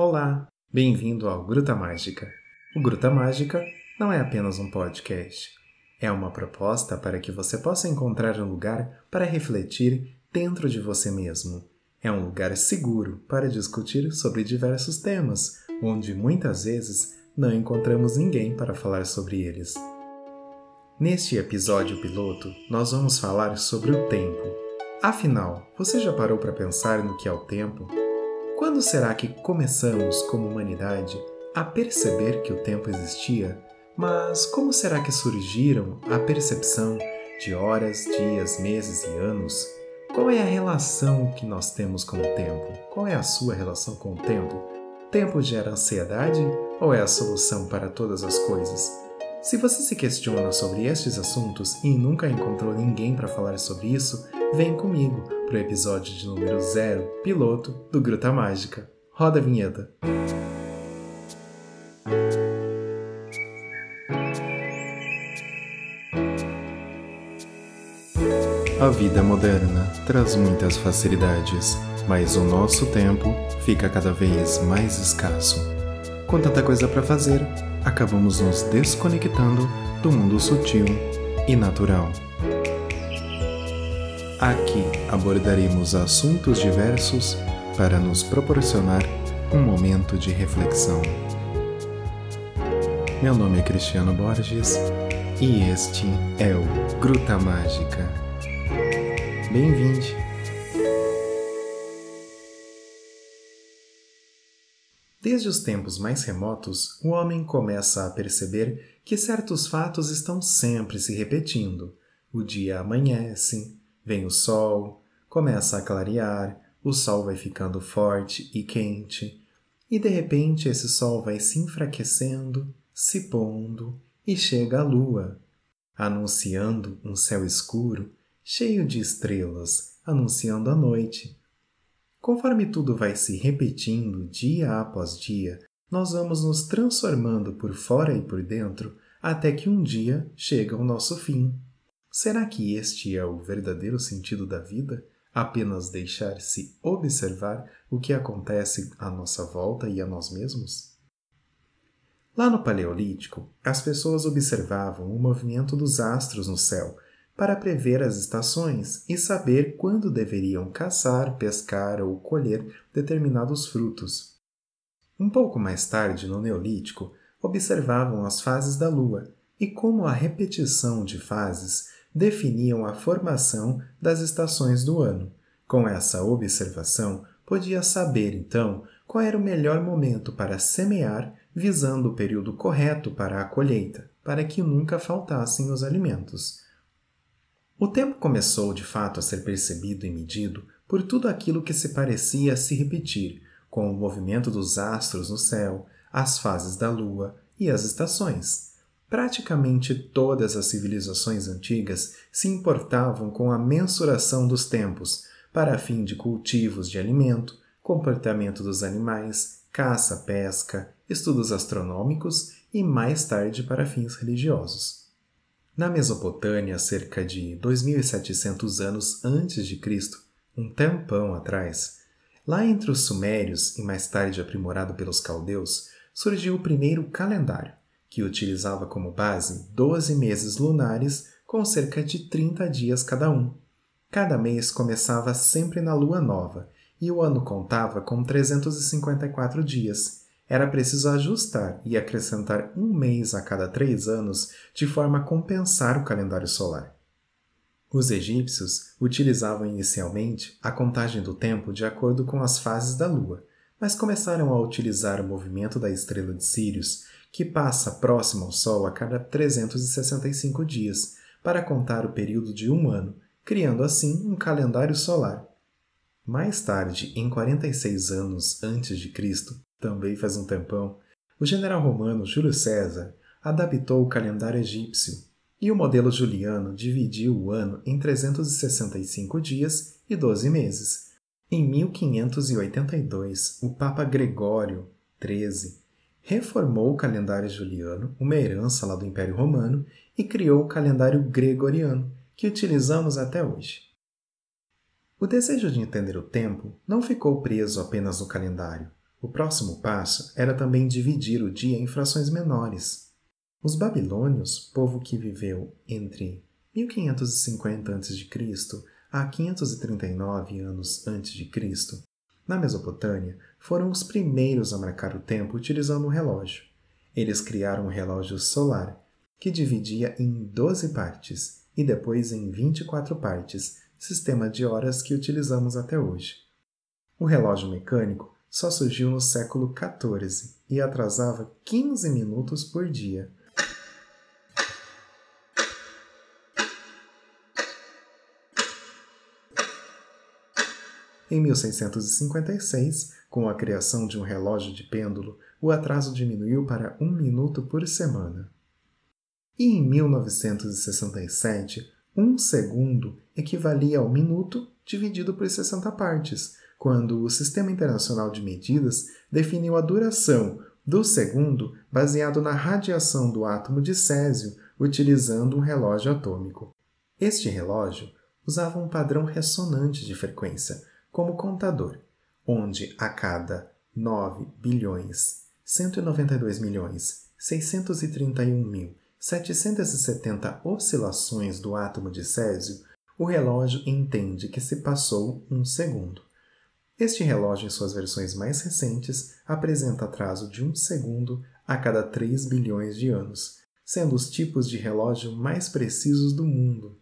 Olá, bem-vindo ao Gruta Mágica. O Gruta Mágica não é apenas um podcast, é uma proposta para que você possa encontrar um lugar para refletir dentro de você mesmo. É um lugar seguro para discutir sobre diversos temas, onde muitas vezes não encontramos ninguém para falar sobre eles. Neste episódio piloto, nós vamos falar sobre o tempo. Afinal, você já parou para pensar no que é o tempo? Quando será que começamos, como humanidade, a perceber que o tempo existia? Mas como será que surgiram a percepção de horas, dias, meses e anos? Qual é a relação que nós temos com o tempo? Qual é a sua relação com o tempo? Tempo gera ansiedade ou é a solução para todas as coisas? Se você se questiona sobre estes assuntos e nunca encontrou ninguém para falar sobre isso, vem comigo para o episódio de número 0, piloto do Gruta Mágica. Roda a vinheta. A vida moderna traz muitas facilidades, mas o nosso tempo fica cada vez mais escasso. Com tanta coisa para fazer, acabamos nos desconectando do mundo sutil e natural. Aqui abordaremos assuntos diversos para nos proporcionar um momento de reflexão. Meu nome é Cristiano Borges e este é o Gruta Mágica. Bem-vindo! Desde os tempos mais remotos, o homem começa a perceber que certos fatos estão sempre se repetindo. O dia amanhece, Vem o sol, começa a clarear, o sol vai ficando forte e quente, e de repente esse sol vai se enfraquecendo, se pondo e chega a lua, anunciando um céu escuro, cheio de estrelas, anunciando a noite. Conforme tudo vai se repetindo dia após dia, nós vamos nos transformando por fora e por dentro até que um dia chega o nosso fim. Será que este é o verdadeiro sentido da vida? Apenas deixar-se observar o que acontece à nossa volta e a nós mesmos? Lá no Paleolítico, as pessoas observavam o movimento dos astros no céu para prever as estações e saber quando deveriam caçar, pescar ou colher determinados frutos. Um pouco mais tarde, no Neolítico, observavam as fases da lua e como a repetição de fases definiam a formação das estações do ano. Com essa observação, podia saber então qual era o melhor momento para semear, visando o período correto para a colheita, para que nunca faltassem os alimentos. O tempo começou de fato a ser percebido e medido por tudo aquilo que se parecia se repetir, com o movimento dos astros no céu, as fases da lua e as estações. Praticamente todas as civilizações antigas se importavam com a mensuração dos tempos, para fim de cultivos de alimento, comportamento dos animais, caça, pesca, estudos astronômicos e mais tarde para fins religiosos. Na Mesopotâmia, cerca de 2700 anos antes de Cristo, um tempão atrás, lá entre os sumérios e mais tarde aprimorado pelos caldeus, surgiu o primeiro calendário que utilizava como base 12 meses lunares com cerca de 30 dias cada um. Cada mês começava sempre na lua nova e o ano contava com 354 dias. Era preciso ajustar e acrescentar um mês a cada três anos de forma a compensar o calendário solar. Os egípcios utilizavam inicialmente a contagem do tempo de acordo com as fases da lua, mas começaram a utilizar o movimento da estrela de Sírios que passa próximo ao Sol a cada 365 dias, para contar o período de um ano, criando assim um calendário solar. Mais tarde, em 46 anos antes de Cristo, também faz um tempão, o general romano Júlio César adaptou o calendário egípcio e o modelo juliano dividiu o ano em 365 dias e 12 meses. Em 1582, o Papa Gregório XIII reformou o calendário juliano, uma herança lá do Império Romano, e criou o calendário gregoriano, que utilizamos até hoje. O desejo de entender o tempo não ficou preso apenas no calendário. O próximo passo era também dividir o dia em frações menores. Os babilônios, povo que viveu entre 1550 a.C. a 539 anos antes de Cristo, na Mesopotâmia, foram os primeiros a marcar o tempo utilizando um relógio. Eles criaram um relógio solar, que dividia em 12 partes e depois em 24 partes, sistema de horas que utilizamos até hoje. O relógio mecânico só surgiu no século XIV e atrasava 15 minutos por dia. Em 1656, com a criação de um relógio de pêndulo, o atraso diminuiu para um minuto por semana. E em 1967, um segundo equivalia ao minuto dividido por 60 partes, quando o Sistema Internacional de Medidas definiu a duração do segundo baseado na radiação do átomo de césio utilizando um relógio atômico. Este relógio usava um padrão ressonante de frequência, como contador, onde a cada 9 bilhões 192 milhões 631 mil 770 oscilações do átomo de césio, o relógio entende que se passou um segundo. Este relógio, em suas versões mais recentes, apresenta atraso de um segundo a cada 3 bilhões de anos, sendo os tipos de relógio mais precisos do mundo.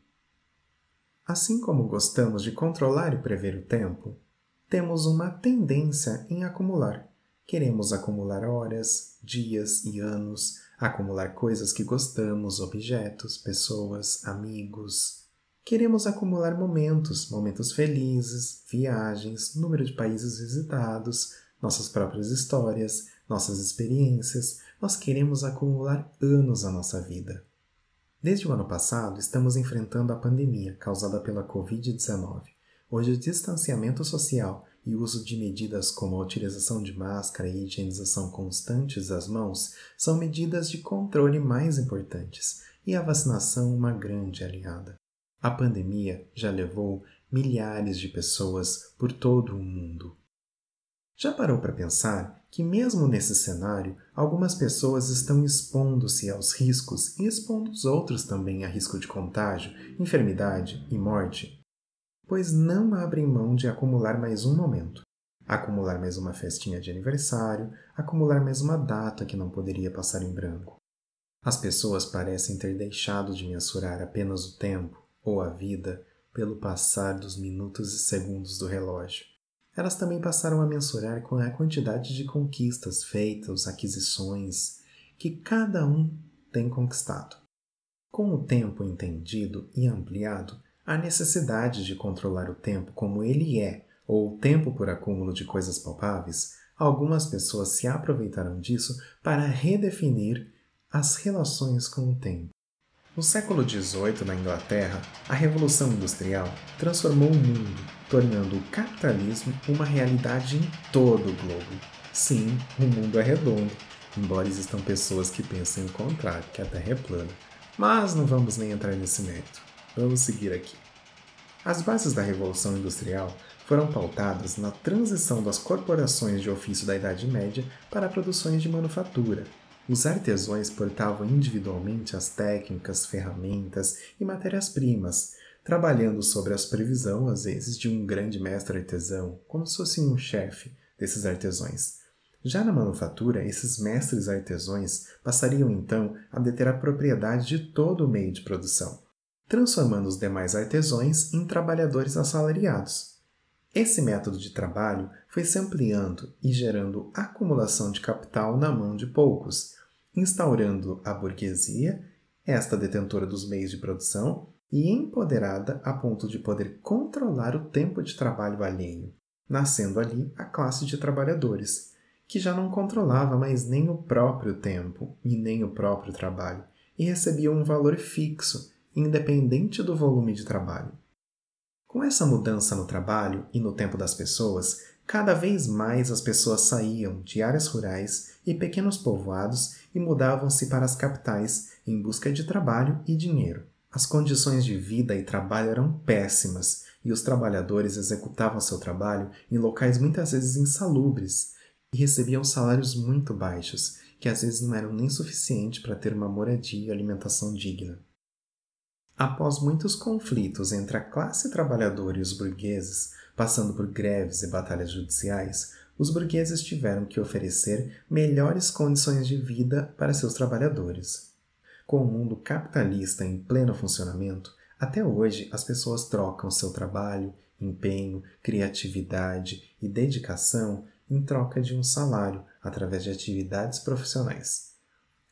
Assim como gostamos de controlar e prever o tempo, temos uma tendência em acumular. Queremos acumular horas, dias e anos, acumular coisas que gostamos, objetos, pessoas, amigos. Queremos acumular momentos, momentos felizes, viagens, número de países visitados, nossas próprias histórias, nossas experiências. Nós queremos acumular anos à nossa vida. Desde o ano passado, estamos enfrentando a pandemia causada pela Covid-19. Hoje, o distanciamento social e o uso de medidas como a utilização de máscara e higienização constantes das mãos são medidas de controle mais importantes, e a vacinação uma grande aliada. A pandemia já levou milhares de pessoas por todo o mundo. Já parou para pensar que, mesmo nesse cenário, algumas pessoas estão expondo-se aos riscos e expondo os outros também a risco de contágio, enfermidade e morte? Pois não abrem mão de acumular mais um momento, acumular mais uma festinha de aniversário, acumular mais uma data que não poderia passar em branco. As pessoas parecem ter deixado de mensurar apenas o tempo ou a vida pelo passar dos minutos e segundos do relógio elas também passaram a mensurar com a quantidade de conquistas feitas, aquisições que cada um tem conquistado. Com o tempo entendido e ampliado, a necessidade de controlar o tempo como ele é, ou o tempo por acúmulo de coisas palpáveis, algumas pessoas se aproveitaram disso para redefinir as relações com o tempo. No século XVIII, na Inglaterra, a Revolução Industrial transformou o mundo, tornando o capitalismo uma realidade em todo o globo. Sim, o mundo é redondo, embora existam pessoas que pensem o contrário, que a Terra é plana. Mas não vamos nem entrar nesse mérito. Vamos seguir aqui. As bases da Revolução Industrial foram pautadas na transição das corporações de ofício da Idade Média para produções de manufatura, os artesãos portavam individualmente as técnicas, ferramentas e matérias-primas, trabalhando sobre a supervisão, às vezes, de um grande mestre artesão, como se fosse um chefe desses artesãos. Já na manufatura, esses mestres artesãos passariam então a deter a propriedade de todo o meio de produção, transformando os demais artesãos em trabalhadores assalariados. Esse método de trabalho foi se ampliando e gerando acumulação de capital na mão de poucos, instaurando a burguesia, esta detentora dos meios de produção, e empoderada a ponto de poder controlar o tempo de trabalho alheio, nascendo ali a classe de trabalhadores, que já não controlava mais nem o próprio tempo e nem o próprio trabalho, e recebia um valor fixo, independente do volume de trabalho. Com essa mudança no trabalho e no tempo das pessoas, Cada vez mais as pessoas saíam de áreas rurais e pequenos povoados e mudavam-se para as capitais em busca de trabalho e dinheiro. As condições de vida e trabalho eram péssimas e os trabalhadores executavam seu trabalho em locais muitas vezes insalubres e recebiam salários muito baixos, que às vezes não eram nem suficiente para ter uma moradia e alimentação digna. Após muitos conflitos entre a classe trabalhadora e os burgueses, passando por greves e batalhas judiciais, os burgueses tiveram que oferecer melhores condições de vida para seus trabalhadores. Com o mundo capitalista em pleno funcionamento, até hoje as pessoas trocam seu trabalho, empenho, criatividade e dedicação em troca de um salário através de atividades profissionais.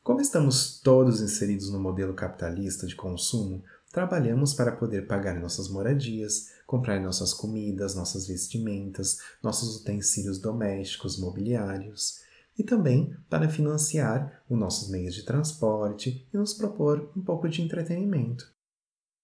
Como estamos todos inseridos no modelo capitalista de consumo, trabalhamos para poder pagar nossas moradias, comprar nossas comidas, nossas vestimentas, nossos utensílios domésticos, mobiliários, e também para financiar os nossos meios de transporte e nos propor um pouco de entretenimento.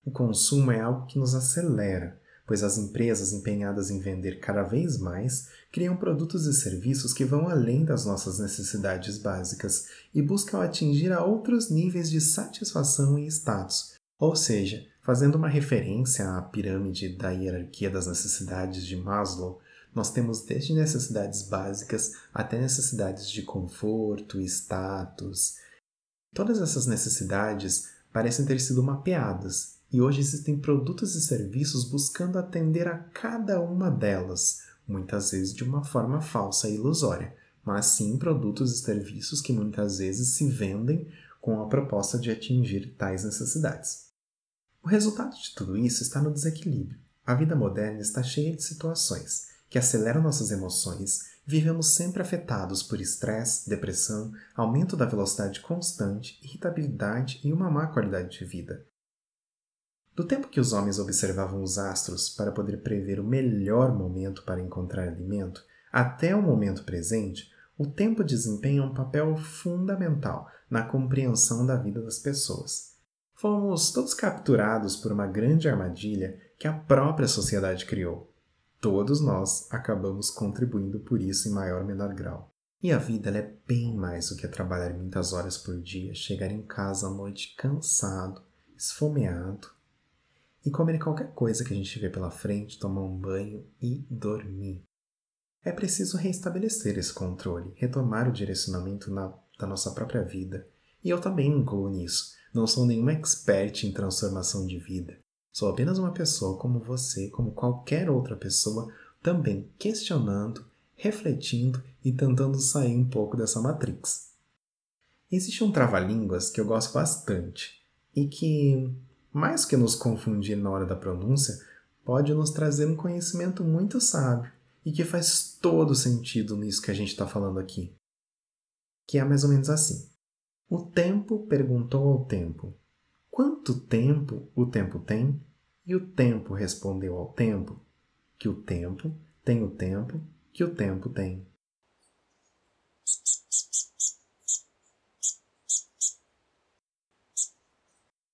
O consumo é algo que nos acelera, pois as empresas empenhadas em vender cada vez mais criam produtos e serviços que vão além das nossas necessidades básicas e buscam atingir a outros níveis de satisfação e status, ou seja, fazendo uma referência à pirâmide da hierarquia das necessidades de Maslow, nós temos desde necessidades básicas até necessidades de conforto, status. Todas essas necessidades parecem ter sido mapeadas e hoje existem produtos e serviços buscando atender a cada uma delas, muitas vezes de uma forma falsa e ilusória, mas sim produtos e serviços que muitas vezes se vendem com a proposta de atingir tais necessidades. O resultado de tudo isso está no desequilíbrio. A vida moderna está cheia de situações que aceleram nossas emoções, vivemos sempre afetados por estresse, depressão, aumento da velocidade constante, irritabilidade e uma má qualidade de vida. Do tempo que os homens observavam os astros para poder prever o melhor momento para encontrar alimento, até o momento presente, o tempo desempenha um papel fundamental na compreensão da vida das pessoas. Fomos todos capturados por uma grande armadilha que a própria sociedade criou. Todos nós acabamos contribuindo por isso em maior ou menor grau. E a vida é bem mais do que trabalhar muitas horas por dia, chegar em casa à noite cansado, esfomeado e comer qualquer coisa que a gente vê pela frente, tomar um banho e dormir. É preciso reestabelecer esse controle, retomar o direcionamento na, da nossa própria vida. E eu também incluo nisso. Não sou nenhum expert em transformação de vida. Sou apenas uma pessoa como você, como qualquer outra pessoa, também questionando, refletindo e tentando sair um pouco dessa matrix. Existe um trava-línguas que eu gosto bastante e que, mais que nos confundir na hora da pronúncia, pode nos trazer um conhecimento muito sábio e que faz todo sentido nisso que a gente está falando aqui. Que é mais ou menos assim. O tempo perguntou ao tempo: Quanto tempo o tempo tem? E o tempo respondeu ao tempo que o tempo tem o tempo que o tempo tem.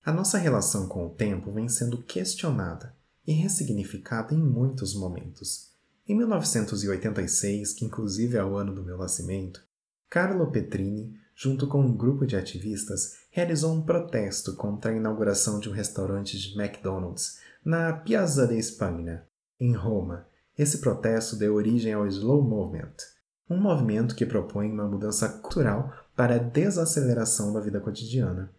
A nossa relação com o tempo vem sendo questionada e ressignificada em muitos momentos. Em 1986, que inclusive é o ano do meu nascimento, Carlo Petrini junto com um grupo de ativistas, realizou um protesto contra a inauguração de um restaurante de McDonald's na Piazza de Spagna, em Roma. Esse protesto deu origem ao Slow Movement, um movimento que propõe uma mudança cultural para a desaceleração da vida cotidiana.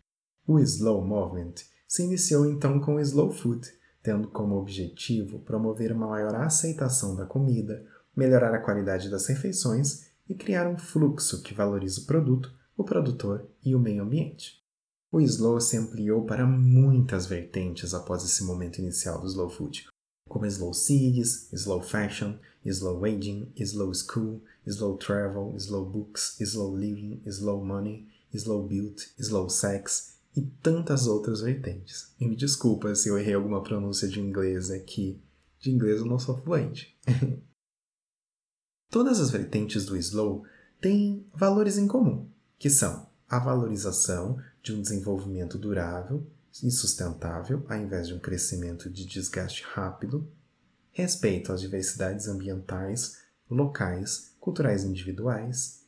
O Slow Movement se iniciou então com o Slow Food, tendo como objetivo promover uma maior aceitação da comida, melhorar a qualidade das refeições e criar um fluxo que valorize o produto o produtor e o meio ambiente. O slow se ampliou para muitas vertentes após esse momento inicial do slow food, como slow cities, slow fashion, slow aging, slow school, slow travel, slow books, slow living, slow money, slow build, slow sex e tantas outras vertentes. E me desculpa se eu errei alguma pronúncia de inglês aqui. De inglês eu não sou fluente. Todas as vertentes do slow têm valores em comum que são a valorização de um desenvolvimento durável e sustentável, ao invés de um crescimento de desgaste rápido, respeito às diversidades ambientais, locais, culturais individuais,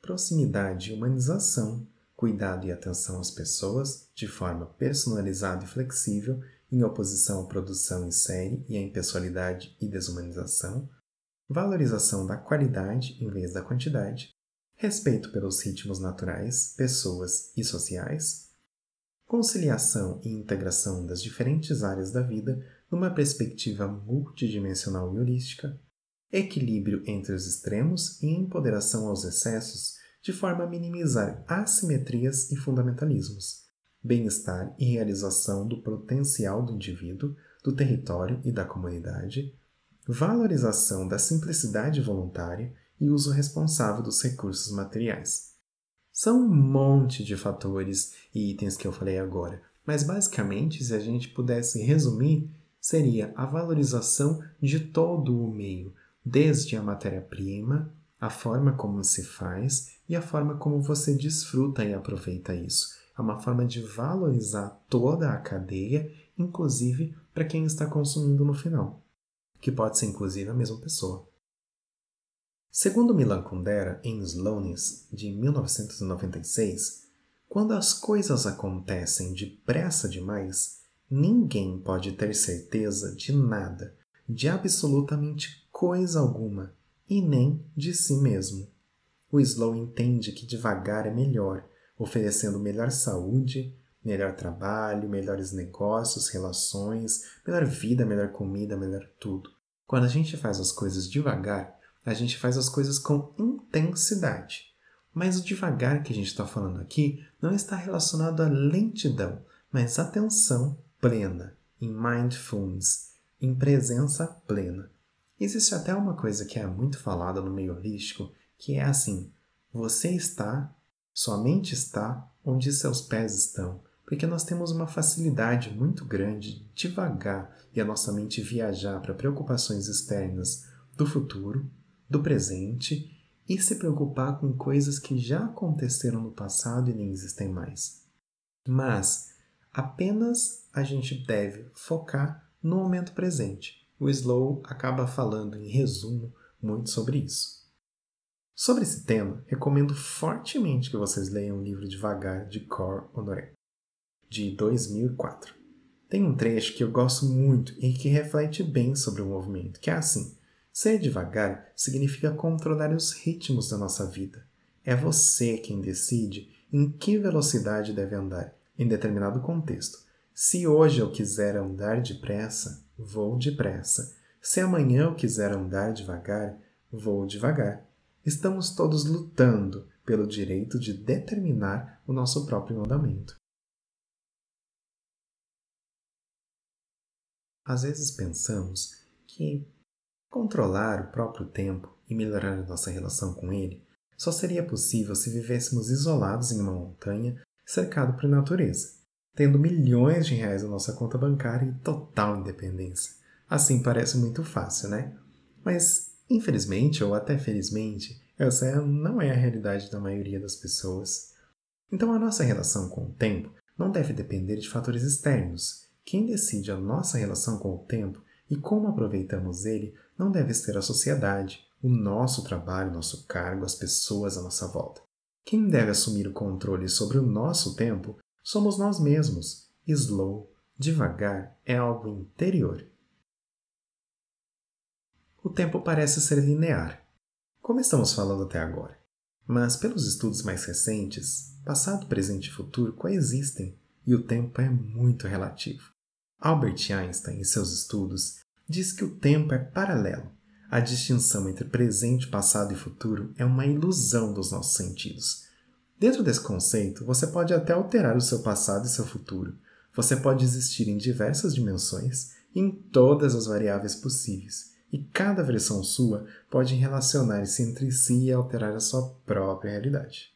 proximidade e humanização, cuidado e atenção às pessoas de forma personalizada e flexível, em oposição à produção em série e à impessoalidade e desumanização, valorização da qualidade em vez da quantidade, respeito pelos ritmos naturais, pessoas e sociais, conciliação e integração das diferentes áreas da vida numa perspectiva multidimensional e holística, equilíbrio entre os extremos e empoderação aos excessos de forma a minimizar assimetrias e fundamentalismos, bem-estar e realização do potencial do indivíduo, do território e da comunidade, valorização da simplicidade voluntária e uso responsável dos recursos materiais. São um monte de fatores e itens que eu falei agora, mas basicamente, se a gente pudesse resumir, seria a valorização de todo o meio, desde a matéria-prima, a forma como se faz e a forma como você desfruta e aproveita isso. É uma forma de valorizar toda a cadeia, inclusive para quem está consumindo no final, que pode ser inclusive a mesma pessoa. Segundo Milan Kundera, em Slowness, de 1996, quando as coisas acontecem depressa demais, ninguém pode ter certeza de nada, de absolutamente coisa alguma, e nem de si mesmo. O Slow entende que devagar é melhor, oferecendo melhor saúde, melhor trabalho, melhores negócios, relações, melhor vida, melhor comida, melhor tudo. Quando a gente faz as coisas devagar, a gente faz as coisas com intensidade. Mas o devagar que a gente está falando aqui não está relacionado à lentidão, mas atenção plena, em mindfulness, em presença plena. Existe até uma coisa que é muito falada no meio holístico, que é assim: você está, sua mente está onde seus pés estão, porque nós temos uma facilidade muito grande de devagar e a nossa mente viajar para preocupações externas do futuro, do presente e se preocupar com coisas que já aconteceram no passado e nem existem mais. Mas apenas a gente deve focar no momento presente. O Slow acaba falando, em resumo, muito sobre isso. Sobre esse tema, recomendo fortemente que vocês leiam o livro Devagar de Cor Honoré, de 2004. Tem um trecho que eu gosto muito e que reflete bem sobre o movimento, que é assim: ser devagar significa controlar os ritmos da nossa vida. É você quem decide em que velocidade deve andar em determinado contexto. Se hoje eu quiser andar depressa, vou depressa. Se amanhã eu quiser andar devagar, vou devagar estamos todos lutando pelo direito de determinar o nosso próprio andamento. Às vezes pensamos que controlar o próprio tempo e melhorar a nossa relação com ele só seria possível se vivêssemos isolados em uma montanha cercado por natureza, tendo milhões de reais na nossa conta bancária e total independência. Assim parece muito fácil, né? Mas Infelizmente, ou até felizmente, essa não é a realidade da maioria das pessoas. Então, a nossa relação com o tempo não deve depender de fatores externos. Quem decide a nossa relação com o tempo e como aproveitamos ele não deve ser a sociedade, o nosso trabalho, nosso cargo, as pessoas à nossa volta. Quem deve assumir o controle sobre o nosso tempo somos nós mesmos. Slow, devagar, é algo interior o tempo parece ser linear, como estamos falando até agora. Mas, pelos estudos mais recentes, passado, presente e futuro coexistem e o tempo é muito relativo. Albert Einstein, em seus estudos, diz que o tempo é paralelo. A distinção entre presente, passado e futuro é uma ilusão dos nossos sentidos. Dentro desse conceito, você pode até alterar o seu passado e seu futuro. Você pode existir em diversas dimensões, em todas as variáveis possíveis e cada versão sua pode relacionar-se entre si e alterar a sua própria realidade.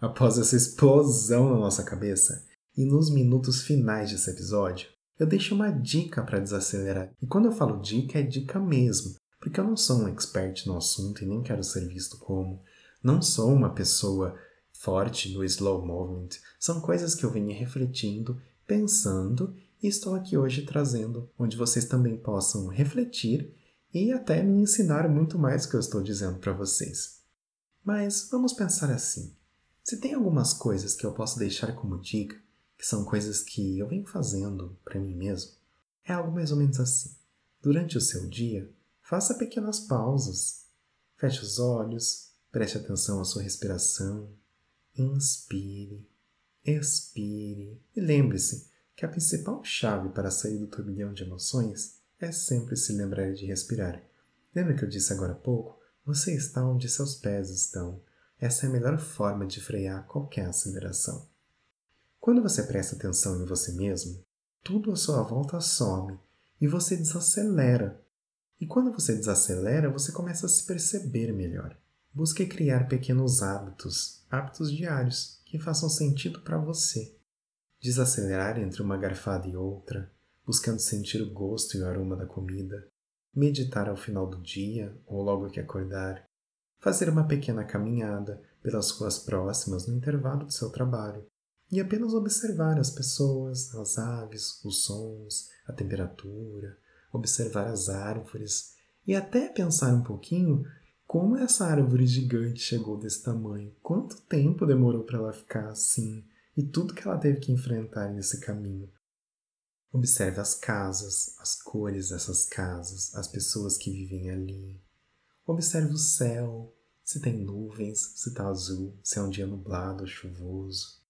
Após essa explosão na nossa cabeça, e nos minutos finais desse episódio, eu deixo uma dica para desacelerar. E quando eu falo dica, é dica mesmo, porque eu não sou um expert no assunto e nem quero ser visto como. Não sou uma pessoa forte no slow movement são coisas que eu venho refletindo, pensando e estou aqui hoje trazendo, onde vocês também possam refletir e até me ensinar muito mais que eu estou dizendo para vocês. Mas vamos pensar assim: se tem algumas coisas que eu posso deixar como dica, que são coisas que eu venho fazendo para mim mesmo, é algo mais ou menos assim. Durante o seu dia, faça pequenas pausas. Feche os olhos, preste atenção à sua respiração, inspire, expire e lembre-se que a principal chave para sair do turbilhão de emoções é sempre se lembrar de respirar. Lembra que eu disse agora há pouco? Você está onde seus pés estão. Essa é a melhor forma de frear qualquer aceleração. Quando você presta atenção em você mesmo, tudo à sua volta some e você desacelera. E quando você desacelera, você começa a se perceber melhor. Busque criar pequenos hábitos, hábitos diários, que façam sentido para você. Desacelerar entre uma garfada e outra, buscando sentir o gosto e o aroma da comida, meditar ao final do dia ou logo que acordar, fazer uma pequena caminhada pelas ruas próximas no intervalo do seu trabalho e apenas observar as pessoas, as aves, os sons, a temperatura, observar as árvores e até pensar um pouquinho como essa árvore gigante chegou desse tamanho, quanto tempo demorou para ela ficar assim e tudo que ela teve que enfrentar nesse caminho. Observe as casas, as cores dessas casas, as pessoas que vivem ali. Observe o céu, se tem nuvens, se está azul, se é um dia nublado chuvoso.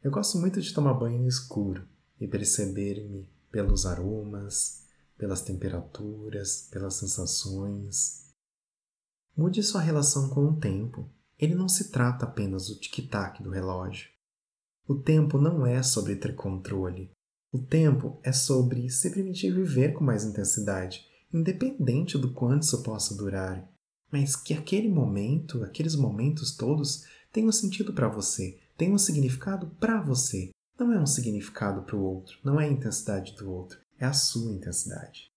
Eu gosto muito de tomar banho no escuro e perceber-me pelos aromas, pelas temperaturas, pelas sensações. Mude sua relação com o tempo. Ele não se trata apenas do tic-tac do relógio. O tempo não é sobre ter controle, o tempo é sobre se permitir viver com mais intensidade, independente do quanto isso possa durar, mas que aquele momento, aqueles momentos todos, tenham sentido para você, tenham um significado para você. Não é um significado para o outro, não é a intensidade do outro, é a sua intensidade.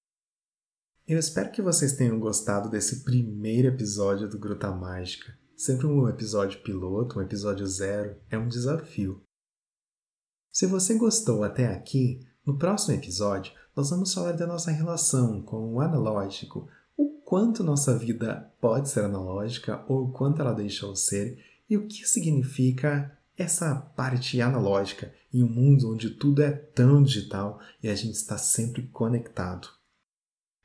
Eu espero que vocês tenham gostado desse primeiro episódio do Gruta Mágica. Sempre um episódio piloto, um episódio zero, é um desafio. Se você gostou até aqui, no próximo episódio nós vamos falar da nossa relação com o analógico, o quanto nossa vida pode ser analógica ou o quanto ela deixou ser e o que significa essa parte analógica em um mundo onde tudo é tão digital e a gente está sempre conectado.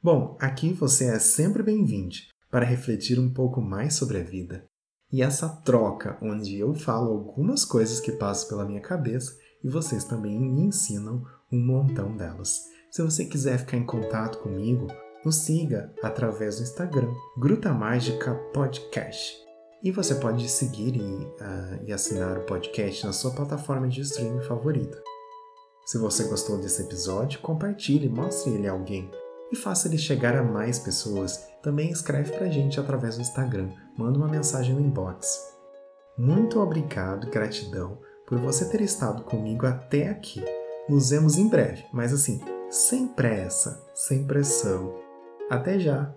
Bom, aqui você é sempre bem-vindo para refletir um pouco mais sobre a vida. E essa troca, onde eu falo algumas coisas que passam pela minha cabeça e vocês também me ensinam um montão delas. Se você quiser ficar em contato comigo, nos siga através do Instagram, Gruta Mágica Podcast. E você pode seguir e, uh, e assinar o podcast na sua plataforma de streaming favorita. Se você gostou desse episódio, compartilhe, mostre ele a alguém e faça ele chegar a mais pessoas. Também escreve pra gente através do Instagram, manda uma mensagem no inbox. Muito obrigado, gratidão por você ter estado comigo até aqui. Nos vemos em breve, mas assim, sem pressa, sem pressão. Até já!